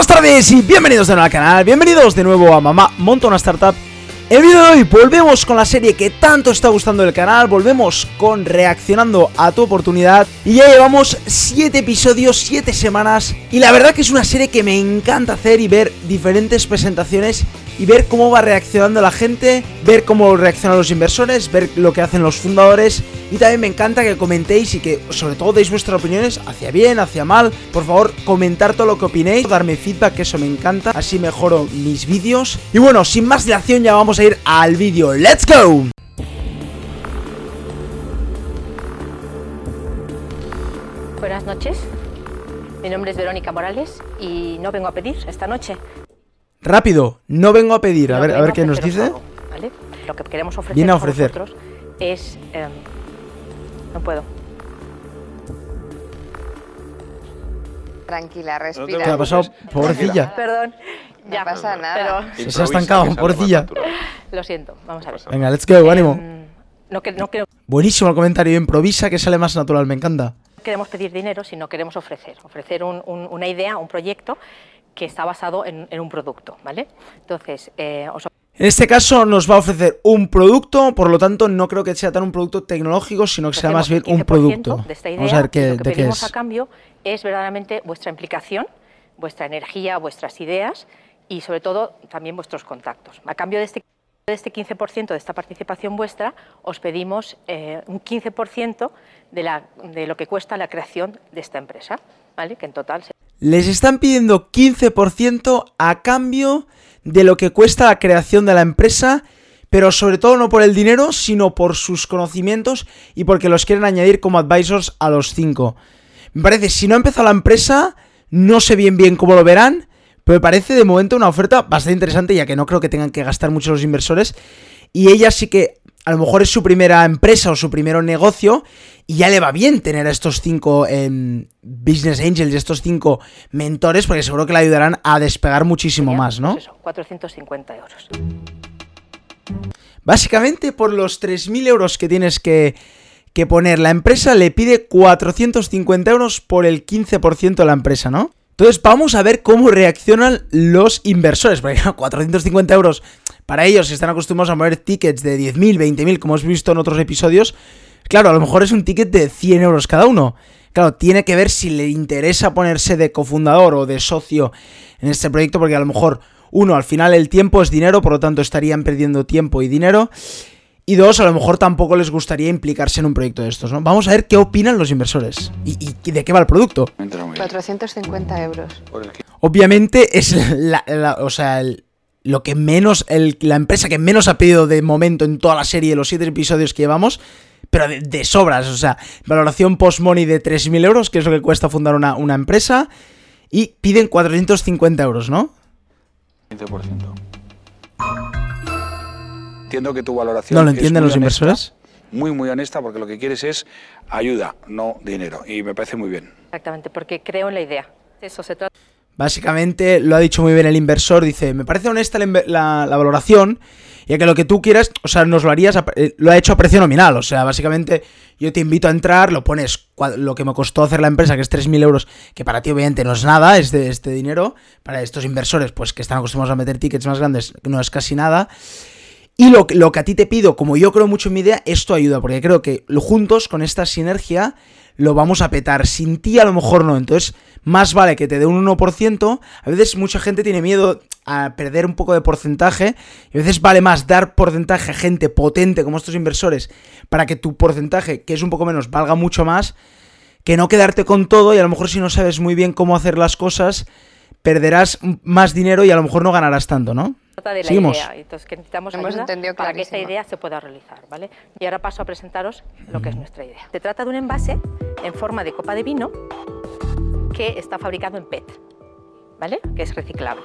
Buenas tardes y bienvenidos de nuevo al canal, bienvenidos de nuevo a Mamá Monta una Startup el vídeo de hoy volvemos con la serie que tanto está gustando el canal, volvemos con reaccionando a tu oportunidad y ya llevamos 7 episodios, 7 semanas y la verdad que es una serie que me encanta hacer y ver diferentes presentaciones y ver cómo va reaccionando la gente, ver cómo reaccionan los inversores, ver lo que hacen los fundadores y también me encanta que comentéis y que sobre todo deis vuestras opiniones hacia bien, hacia mal. Por favor, comentar todo lo que opinéis, darme feedback, que eso me encanta, así mejoro mis vídeos. Y bueno, sin más dilación ya vamos a ir al vídeo. ¡Let's go! Buenas noches. Mi nombre es Verónica Morales y no vengo a pedir esta noche. Rápido, no vengo a pedir. A No ver, a ver qué nos dice. algo, ¿vale? Lo que queremos ofrecer, Viene a ofrecer. nosotros es... em, no puedo. Tranquila, ¿Qué respira. ha pasado? Pobrecilla. Perdón. No pasa nada. Pero Se se ha estancado, pobrecilla. lo siento, vamos a ver. Venga, let's go, ánimo. Em, no, que, no Buenísimo el comentario, improvisa que sale más natural, me encanta. queremos pedir dinero, sino queremos ofrecer. Ofrecer un- un- una idea, un proyecto que está basado en, en un producto, ¿vale? Entonces, eh, os En este caso nos va a ofrecer un producto, por lo tanto no creo que sea tan un producto tecnológico, sino que sea más bien un el 15% producto. De esta idea, Vamos a ver qué, lo que de qué pedimos a es. cambio es verdaderamente vuestra implicación, vuestra energía, vuestras ideas y sobre todo también vuestros contactos. A cambio de este, de este 15% de esta participación vuestra, os pedimos eh, un 15% de, la, de lo que cuesta la creación de esta empresa, ¿vale? que en total Les están pidiendo 15% a cambio de lo que cuesta la creación de la empresa, pero sobre todo no por el dinero, sino por sus conocimientos y porque los quieren añadir como advisors a los 5. Me parece, si no ha empezado la empresa, no sé bien bien cómo lo verán, pero me parece de momento una oferta bastante interesante, ya que no creo que tengan que gastar mucho los inversores. Y ella sí que a lo mejor es su primera empresa o su primer negocio y ya le va bien tener a estos cinco em, business angels, estos cinco mentores, porque seguro que le ayudarán a despegar muchísimo más, ¿no? pues eso, 450 euros. Básicamente por los 3.000 euros que tienes que, que poner, la empresa le pide 450 euros por el 15% de la empresa, ¿no? Entonces vamos a ver cómo reaccionan los inversores, porque claro, 450 euros para ellos que están acostumbrados a mover tickets de 10.000, 20.000, como hemos visto en otros episodios, claro, a lo mejor es un ticket de 100 euros cada uno. Claro, tiene que ver si le interesa ponerse de cofundador o de socio en este proyecto, porque a lo mejor, uno, al final el tiempo es dinero, por lo tanto estarían perdiendo tiempo y dinero. Y dos, a lo mejor tampoco les gustaría implicarse en un proyecto de estos, ¿no? Vamos a ver qué opinan los inversores y, y de qué va el producto. Entra muy bien. 450 euros. Obviamente es la, la- o sea, el- lo que menos, el- la empresa que menos ha pedido de momento en toda la serie, los siete episodios que llevamos, pero de, de sobras, o sea, valoración post-money de 3.000 euros, que es lo que cuesta fundar una, una empresa, y piden 450 euros, ¿no? 15%. Entiendo que tu valoración. ¿No lo es entienden muy los honesta, inversores? Muy, muy honesta, porque lo que quieres es ayuda, no dinero. Y me parece muy bien. Exactamente, porque creo en la idea. Eso se trata. Básicamente lo ha dicho muy bien el inversor, dice, me parece honesta la, la- la valoración, ya que lo que tú quieras, o sea, nos lo harías, a eh, lo ha hecho a precio nominal, o sea, básicamente yo te invito a entrar, lo pones lo que me costó hacer la empresa, que es 3.000 euros, que para ti obviamente no es nada, este, este dinero, para estos inversores, pues que están acostumbrados a meter tickets más grandes, no es casi nada. Y lo, que- lo que a ti te pido, como yo creo mucho en mi idea, esto ayuda, porque creo que juntos, con esta sinergia, lo vamos a petar. Sin ti a lo mejor no. Entonces, más vale que te dé un 1%. A veces mucha gente tiene miedo a perder un poco de porcentaje. Y a veces vale más dar porcentaje a gente potente como estos inversores para que tu porcentaje, que es un poco menos, valga mucho más. Que no quedarte con todo y a lo mejor si no sabes muy bien cómo hacer las cosas, perderás más dinero y a lo mejor no ganarás tanto, ¿no? Trata de la Seguimos. idea. Entonces, que necesitamos Hemos ayuda entendido para que esta idea se pueda realizar, ¿vale? Y ahora paso a presentaros lo que es nuestra idea. Se trata de un envase en forma de copa de vino que está fabricado en PET, ¿vale? Que es reciclable.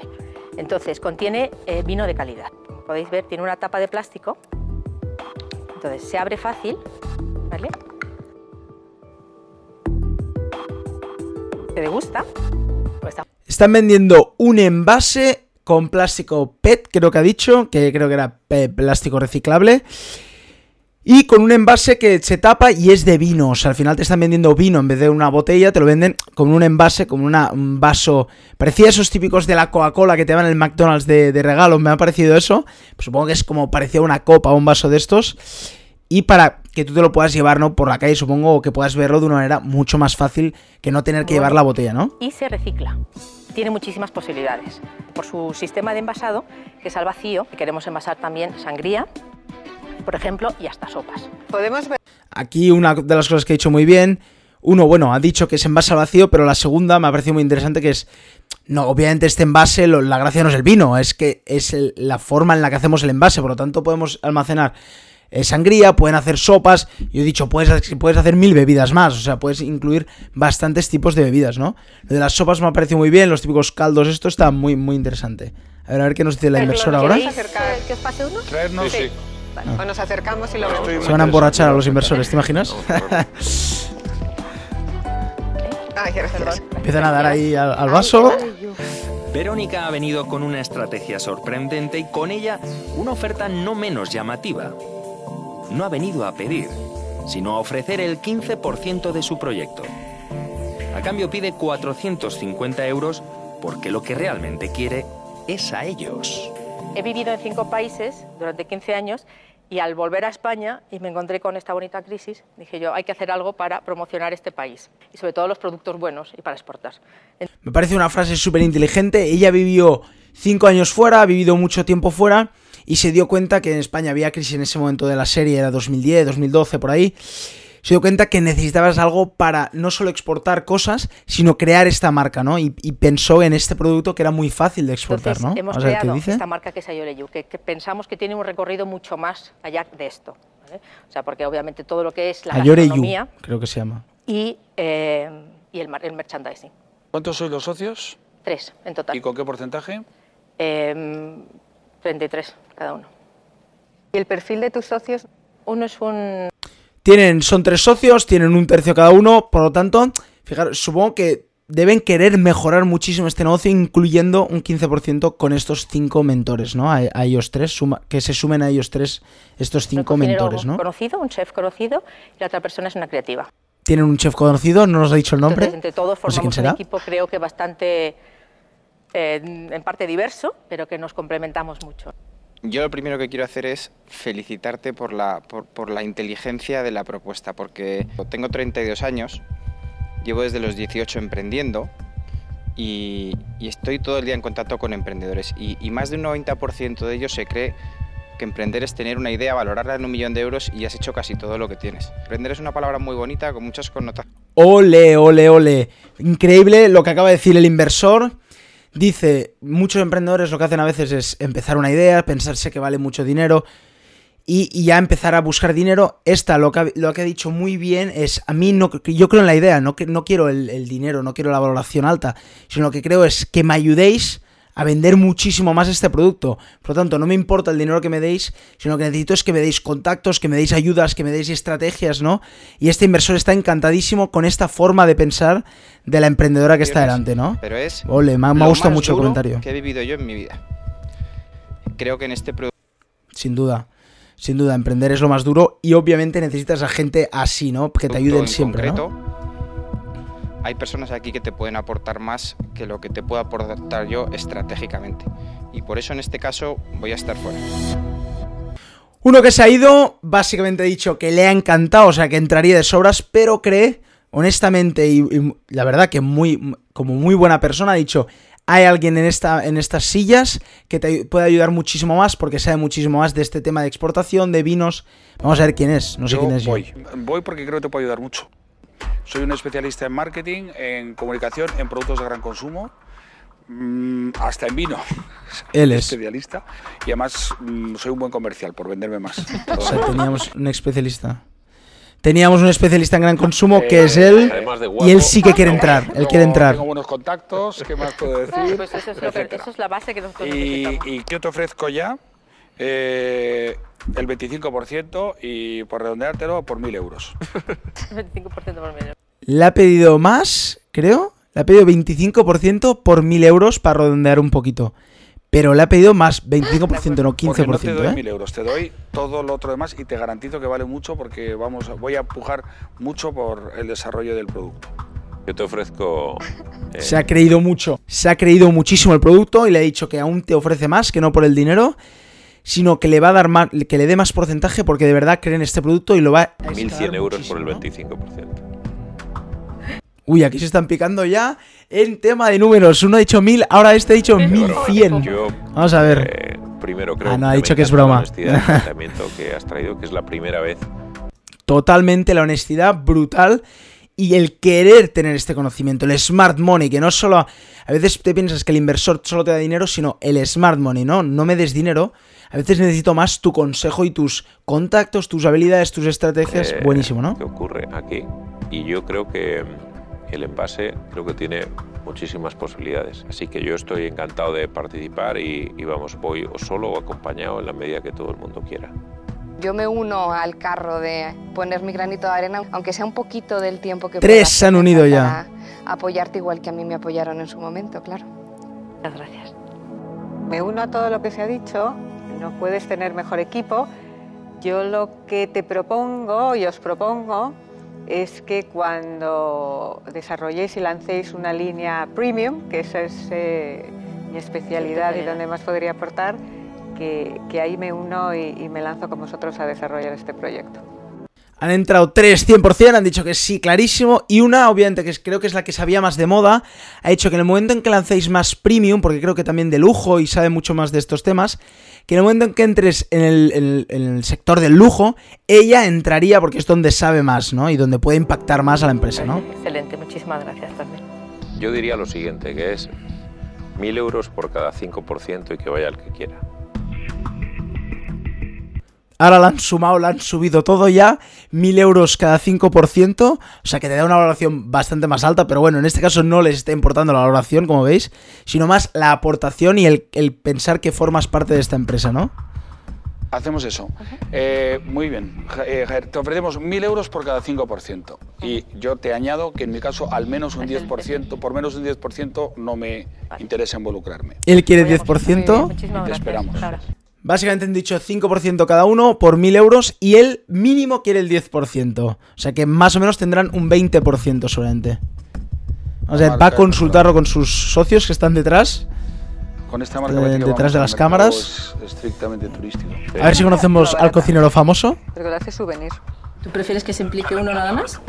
Entonces, contiene eh, vino de calidad. Como podéis ver, tiene una tapa de plástico. Entonces, se abre fácil, ¿vale? ¿Te gusta? Pues está Están vendiendo un envase con plástico PET, creo que ha dicho, que creo que era plástico reciclable. Y con un envase que se tapa y es de vino. O sea, al final te están vendiendo vino en vez de una botella, te lo venden con un envase, con una, un vaso. Parecía esos típicos de la Coca-Cola que te van en el McDonald's de, de regalo. Me ha parecido eso. Pues supongo que es como parecía una copa o un vaso de estos. Y para que tú te lo puedas llevar, ¿no? Por la calle, supongo, o que puedas verlo de una manera mucho más fácil que no tener que llevar la botella, ¿no? Y se recicla. Tiene muchísimas posibilidades. Por su sistema de envasado, que es al vacío, queremos envasar también sangría, por ejemplo, y hasta sopas. Podemos ver Aquí una de las cosas que he dicho muy bien. Uno, bueno, ha dicho que es envase al vacío, pero la segunda me ha parecido muy interesante que es. No, obviamente este envase, lo- la gracia no es el vino, es que es el- la forma en la que hacemos el envase, por lo tanto podemos almacenar sangría, pueden hacer sopas, yo he dicho, puedes, puedes hacer mil bebidas más, o sea, puedes incluir bastantes tipos de bebidas, ¿no? Lo de las sopas me ha parecido muy bien, los típicos caldos, esto está muy, muy interesante. A ver, a ver qué nos dice la inversora ahora. ¿Queréis acercar? que os pase uno? Traernos. Sí. O nos acercamos y lo vemos. Se van a emborrachar a los inversores, ¿te imaginas? Ay. Empiezan a dar ahí al, al vaso. Verónica ha venido con una estrategia sorprendente y con ella una oferta no menos llamativa. No ha venido a pedir, sino a ofrecer el 15% de su proyecto. A cambio pide 450 euros porque lo que realmente quiere es a ellos. He vivido en cinco países durante 15 años y al volver a España y me encontré con esta bonita crisis, dije yo, hay que hacer algo para promocionar este país y sobre todo los productos buenos y para exportar. Me parece una frase súper inteligente. Ella vivió cinco años fuera, ha vivido mucho tiempo fuera y se dio cuenta que en España había crisis en ese momento de la serie, era 2010, 2012, por ahí. Se dio cuenta que necesitabas algo para no solo exportar cosas, sino crear esta marca, ¿no? Y, y pensó en este producto que era muy fácil de exportar, Entonces ¿no? hemos Vamos a ver qué creado dice. esta marca que es Ayoreyu, que, que pensamos que tiene un recorrido mucho más allá de esto. ¿vale? O sea, porque obviamente todo lo que es la Ayoreyu, gastronomía creo que se llama. y, eh, y el, el merchandising. ¿Cuántos sois los socios? Tres en total. ¿Y con qué porcentaje? Eh, 33 cada uno. ¿Y el perfil de tus socios? Uno es un Tienen, son tres socios, tienen un tercio cada uno, por lo tanto, fijaros, supongo que deben querer mejorar muchísimo este negocio, incluyendo un 15% con estos cinco mentores, ¿no? A, a ellos tres, suma- que se sumen a ellos tres estos cinco mentores, ¿no? conocido, un chef conocido, y la otra persona es una creativa. Tienen un chef conocido, no nos ha dicho el nombre. Entonces, entre todos no sé quién formamos un equipo, creo que bastante, eh, en parte diverso, pero que nos complementamos mucho. Yo lo primero que quiero hacer es felicitarte por la, por, por la inteligencia de la propuesta, porque tengo 32 años, llevo desde los 18 emprendiendo y, y estoy todo el día en contacto con emprendedores y, y más de un 90% de ellos se cree que emprender es tener una idea, valorarla en un millón de euros y has hecho casi todo lo que tienes. Emprender es una palabra muy bonita con muchas connotaciones. Ole, ole, ole. Increíble lo que acaba de decir el inversor. Dice, muchos emprendedores lo que hacen a veces es empezar una idea, pensarse que vale mucho dinero y, ya empezar a buscar dinero. Esta lo que, ha, lo que ha dicho muy bien es, a mí no, yo creo en la idea, no, no quiero el, el dinero, no quiero la valoración alta, sino lo que creo es que me ayudéis a vender muchísimo más este producto. Por lo tanto, no me importa el dinero que me deis, sino que necesito es que me deis contactos, que me deis ayudas, que me deis estrategias, ¿no? Y este inversor está encantadísimo con esta forma de pensar de la emprendedora que está delante, ¿no? Pero es Ole, me ha, gustado mucho el comentario. que he vivido yo en mi vida. Creo que en este producto Sin duda. Sin duda, emprender es lo más duro y obviamente necesitas a gente así, ¿no? Que te ayuden en siempre, concreto, ¿no? Hay personas aquí que te pueden aportar más que lo que te puedo aportar yo estratégicamente. Y por eso en este caso voy a estar fuera. Uno que se ha ido, básicamente ha dicho que le ha encantado, o sea, que entraría de sobras, pero cree, honestamente, y, y la verdad que muy, como muy buena persona, ha dicho, hay alguien en, esta, en estas sillas que te puede ayudar muchísimo más porque sabe muchísimo más de este tema de exportación, de vinos. Vamos a ver quién es, no sé Yo quién es. yo. voy. Voy porque creo que te puedo ayudar mucho. Soy un especialista en marketing, en comunicación, en productos de gran consumo, mm, hasta en vino. Él es. especialista. Y además mm, soy un buen comercial por venderme más. O sea, teníamos un especialista. Teníamos un especialista en gran consumo que es él. Además de Y él sí que quiere entrar. Él Tengo- quiere entrar. Tengo buenos contactos, ¿qué más puedo decir? Pues eso es, lo que- eso es la base que nosotros y, necesitamos. y yo te ofrezco ya eh, el 25% y por redondeártelo por 1.000 euros. 25% por menos. Le ha pedido más, creo. Le ha pedido 25% por 1000 euros para redondear un poquito. pero le ha pedido más 25%, no Porque no te 15%. doy ¿eh? mil euros, te doy todo lo otro demás y te garantizo que vale mucho porque vamos, voy a empujar mucho por el desarrollo del producto. Yo te ofrezco. eh, Se ha creído mucho, se ha creído muchísimo el producto y le ha dicho que aún te ofrece más, que no por el dinero, sino que le va a dar más, que le dé más porcentaje porque de verdad cree en este producto y lo va a 1.100 euros por el muchísimo, ¿no? 25%. Uy, aquí se están picando ya en tema de números. Uno ha dicho 1000, ahora este ha dicho 1100. Yo, Vamos a ver. eh, primero creo Ah, no, ha dicho que es broma. honestidad del planteamiento que has traído, que es la primera vez Totalmente la honestidad brutal y el querer tener este conocimiento, el smart money, que no solo a veces te piensas que el inversor solo te da dinero, sino el smart money, ¿no? No me des dinero, a veces necesito más tu consejo y tus contactos, tus habilidades, tus estrategias, eh, buenísimo, ¿no? que ocurre aquí. Y yo creo que mm, el envase creo que tiene muchísimas posibilidades. Así que yo estoy encantado de participar y, y vamos, voy o solo o acompañado en la medida que todo el mundo quiera. Yo me uno al carro de poner mi granito de arena, aunque sea un poquito del tiempo que Tres se han unido ya. para apoyarte igual que a mí me apoyaron en su momento, claro. Muchas gracias. Me uno a todo lo que se ha dicho. No puedes tener mejor equipo. Yo lo que te propongo y os propongo es que cuando desarrolléis y lancéis una línea premium, que esa es eh, mi especialidad y donde más podría aportar, que, que ahí me uno y, y me lanzo con vosotros a desarrollar este proyecto. Han entrado tres 100%, han didicho que sí, clarísimo. Y una, obviamente, que es- creo que es la que sabía más de moda, ha dicho que en el momento en que lancéis más premium, porque creo que también de lujo y sabe mucho más de estos temas, que en el momento en que entres en el, en el- en el sector del lujo, ella entraría porque es donde sabe más, ¿no? Y donde puede impactar más a la empresa, ¿no? Excelente, muchísimas gracias también. Yo diría lo siguiente, que es 1.000 euros por cada 5% y que vaya el que quiera. Ahora la han sumado, la han subido todo ya, 1000 euros cada 5%, o sea que te da una valoración bastante más alta, pero bueno, en este caso no les está importando la valoración, como veis, sino más la aportación y el, el pensar que formas parte de esta empresa, ¿no? Hacemos eso. Eh, muy bien. Eh, te ofrecemos 1.000 euros por cada 5%. Y yo te añado que en mi caso al menos un 10%, por menos un 10% no me interesa involucrarme. Él quiere Muy bien, 10%, Muchísimas Y te gracias. esperamos. Laura. Básicamente han dicho 5% cada uno por 1000 euros y él mínimo quiere el 10%, o sea que más o menos tendrán un 20% solamente. O sea, va a consultarlo con sus socios que están detrás. Con esta marca Eh, que detrás de las cámaras. es- estrictamente turístico. A ver si conocemos al cocinero famoso. Porque lo hace souvenir. ¿Tú prefieres que se implique uno nada más?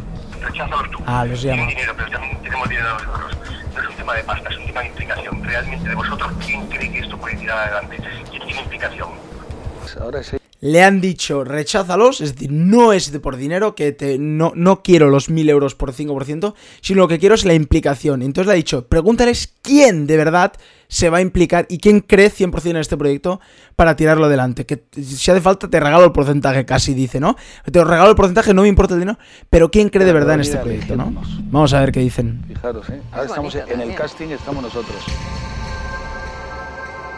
Ah, los llama. dinero, pero también tenemos dinero nosotros. No es un tema de pasta, es un tema de implicación. Realmente de vosotros, ¿quién cree que esto puede tirar adelante? ¿Quién tiene implicación? Ahora sí. Le han dicho, recházalos, es decir, no es de por dinero, que te, no, no quiero los 1000 euros por 5%, sino lo que quiero es la implicación. Entonces le ha dicho, pregúntales quién de verdad se va a implicar y quién cree 100% en este proyecto para tirarlo adelante. Que si hace falta te regalo el porcentaje, casi dice, ¿no? Te regalo el porcentaje, no me importa el dinero, pero quién cree de verdad en este proyecto, ¿no? Vamos a ver qué dicen. Fijaros, ¿eh? Ahora Es estamos en el casting, estamos nosotros.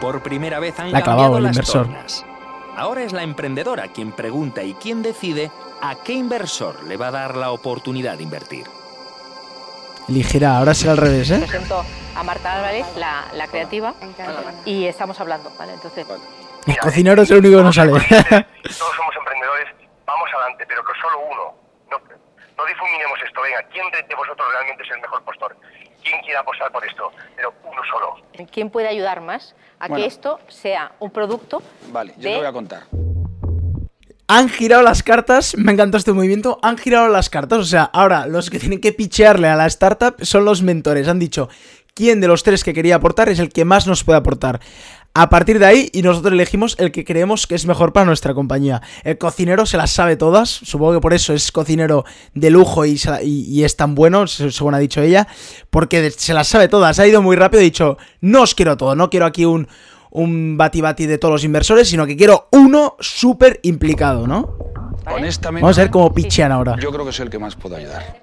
Por primera vez han La ha clavado el las inversor. tornas. Ahora es la emprendedora quien pregunta y quien decide a qué inversor le va a dar la oportunidad de invertir. Elegirá, ahora será al revés, ¿eh? Presento a Marta Álvarez, la, la creativa, y estamos hablando, ¿vale? Entonces, El cocinero es el único que no sale. Todos somos emprendedores, vamos adelante, pero que solo uno. No, no difuminemos esto, venga, ¿quién de vosotros realmente es el mejor postor? ¿Quién quiere apostar por esto? Pero uno solo. ¿quién puede ayudar más a Bueno. que esto sea un producto Vale, yo de te voy a contar. Han girado las cartas, me encantó este movimiento, han girado las cartas, o sea, ahora los que tienen que pichearle a la startup son los mentores, han dicho quién de los tres que quería aportar es el que más nos puede aportar. A partir de ahí, y nosotros elegimos el que creemos que es mejor para nuestra compañía. El cocinero se las sabe todas, supongo que por eso es cocinero de lujo y, se la- y- y es tan bueno, se- según ha dicho ella, porque se las sabe todas. Ha ido muy rápido y ha dicho, no os quiero todo, no quiero aquí un, un bati bati de todos los inversores, sino que quiero uno súper implicado, ¿no? Honestamente, Vamos a ver cómo pichean ahora. yo creo que soy el que más puedo ayudar.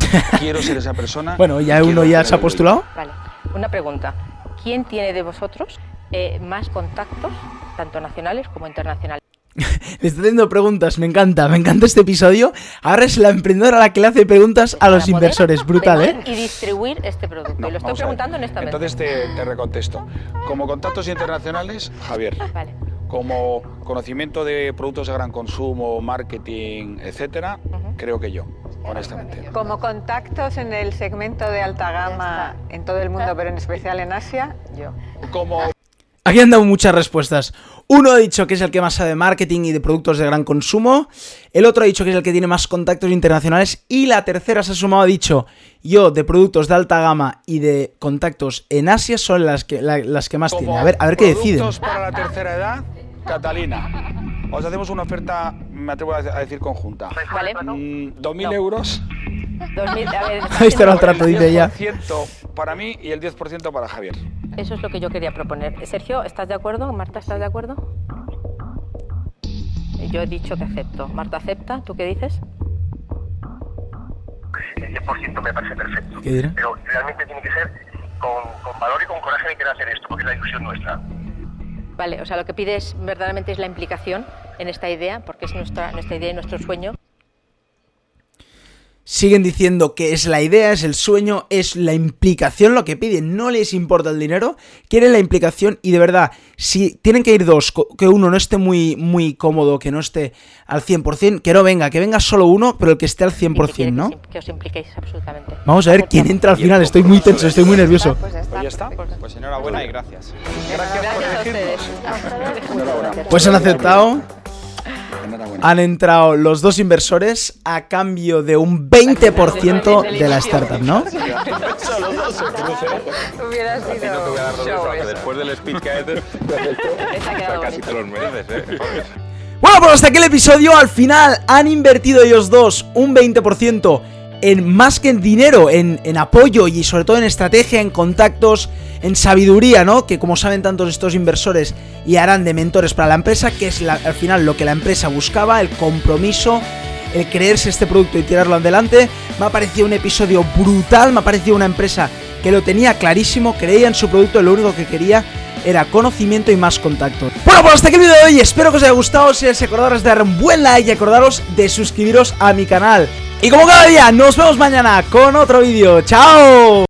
Quiero ser esa persona. Bueno, ya uno ya se ha postulado. Vale, una pregunta. ¿Quién tiene de vosotros eh, más contactos, tanto nacionales como internacionales? Le está haciendo preguntas, me encanta, me encanta este episodio. Ahora es la emprendedora la que le hace preguntas a los inversores, brutal, ¿eh? Y distribuir este producto. No, y lo estoy preguntando honestamente. Entonces te, te recontesto. Como contactos internacionales, Javier. Vale. Como conocimiento de productos de gran consumo, marketing, etcétera, creo que yo, honestamente. Como contactos en el segmento de alta gama en todo el mundo, pero en especial en Asia, yo. Como Aquí han dado muchas respuestas. Uno ha dicho que es el que más sabe de marketing y de productos de gran consumo. El otro ha dicho que es el que tiene más contactos internacionales. Y la tercera se ha sumado, ha dicho, yo de productos de alta gama y de contactos en Asia son las que, la- las que más como tiene. A ver, a ver qué deciden. productos para la tercera edad, Catalina. Os hacemos una oferta, me atrevo a decir conjunta. Vale. Mm, 2.000 euros. 2000, a ver, Ahí está el haciendo- trato, dice ella. 10% para mí y el 10% para Javier. Eso es lo que yo quería proponer. Sergio, ¿estás de acuerdo? Marta, ¿estás de acuerdo? Yo he dicho que acepto. Marta acepta, ¿tú qué dices? El 10% me parece perfecto. ¿Qué dirá? Pero realmente tiene que ser con, con valor y con coraje de querer hacer esto, porque es la ilusión nuestra. Vale, o sea, lo que pides verdaderamente es la implicación en esta idea, porque es nuestra, nuestra idea y nuestro sueño. Siguen diciendo que es la idea, es el sueño, es la implicación lo que piden. No les importa el dinero, quieren la implicación y de verdad, si tienen que ir dos, que uno no esté muy, muy cómodo, que no esté al 100%, que no venga, que venga solo uno, pero el que esté al y que 100%, quiere ¿no? Que, os im- que os impliquéis absolutamente. Vamos a ver quién entra al final, estoy muy tenso, estoy muy nervioso. Pues ya está. Pues ya está. Pues enhorabuena y gracias. Gracias por Gracias ustedes. elegirnos. Pues han aceptado, Enhorabuena. han entrado los dos inversores a cambio de un 20% de la startup, ¿no? Hubiera sido. Después del que casi te los mereces, ¿eh? Bueno, pues hasta aquí el episodio. Al final han invertido ellos dos un 20% en más que en dinero, en, en apoyo y sobre todo en estrategia, en contactos, en sabiduría, ¿no? Que como saben tantos estos inversores y harán de mentores para la empresa, que es la- al final lo que la empresa buscaba, el compromiso, el creerse este producto y tirarlo adelante. Me ha parecido un episodio brutal, me ha parecido una empresa que lo tenía clarísimo, creía en su producto, lo único que quería era conocimiento y más contacto. Bueno, pues hasta aquí el vídeo de hoy, espero que os haya gustado, si os acordaros de dar un buen like y acordaros de suscribiros a mi canal. Y como cada día, nos vemos mañana con otro vídeo, ¡chao!